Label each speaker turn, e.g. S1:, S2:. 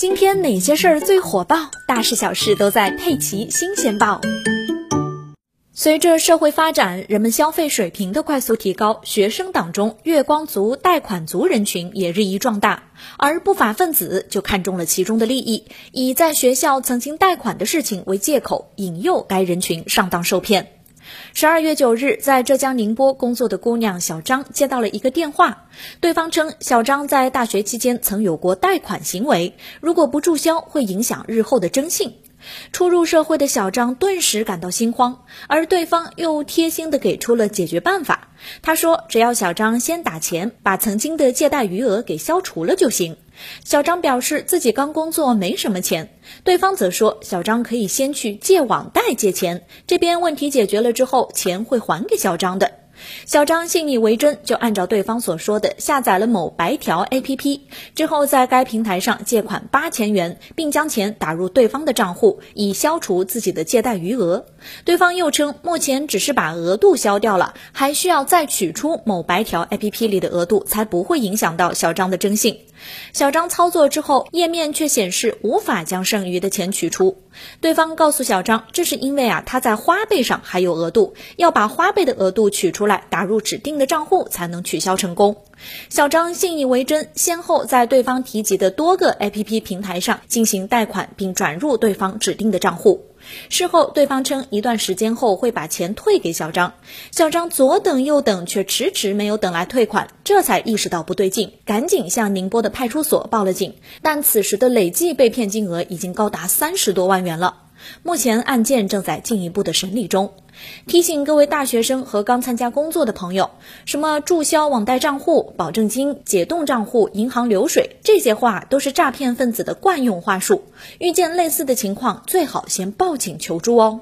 S1: 今天哪些事儿最火爆？大事小事都在《佩奇新鲜报》。随着社会发展，人们消费水平的快速提高，学生党中月光族、贷款族人群也日益壮大，而不法分子就看中了其中的利益，以在学校曾经贷款的事情为借口，引诱该人群上当受骗。十二月九日，在浙江宁波工作的姑娘小张接到了一个电话，对方称小张在大学期间曾有过贷款行为，如果不注销，会影响日后的征信。初入社会的小张顿时感到心慌，而对方又贴心的给出了解决办法。他说，只要小张先打钱，把曾经的借贷余额给消除了就行。小张表示自己刚工作，没什么钱。对方则说，小张可以先去借网贷借钱，这边问题解决了之后，钱会还给小张的。小张信以为真，就按照对方所说的下载了某白条 APP，之后在该平台上借款八千元，并将钱打入对方的账户，以消除自己的借贷余额。对方又称，目前只是把额度消掉了，还需要再取出某白条 APP 里的额度，才不会影响到小张的征信。小张操作之后，页面却显示无法将剩余的钱取出。对方告诉小张，这是因为啊他在花呗上还有额度，要把花呗的额度取出来，打入指定的账户才能取消成功。小张信以为真，先后在对方提及的多个 APP 平台上进行贷款，并转入对方指定的账户。事后，对方称一段时间后会把钱退给小张。小张左等右等，却迟迟没有等来退款，这才意识到不对劲，赶紧向宁波的派出所报了警。但此时的累计被骗金额已经高达三十多万元了。目前案件正在进一步的审理中。提醒各位大学生和刚参加工作的朋友，什么注销网贷账户、保证金、解冻账户、银行流水，这些话都是诈骗分子的惯用话术。遇见类似的情况，最好先报警求助哦。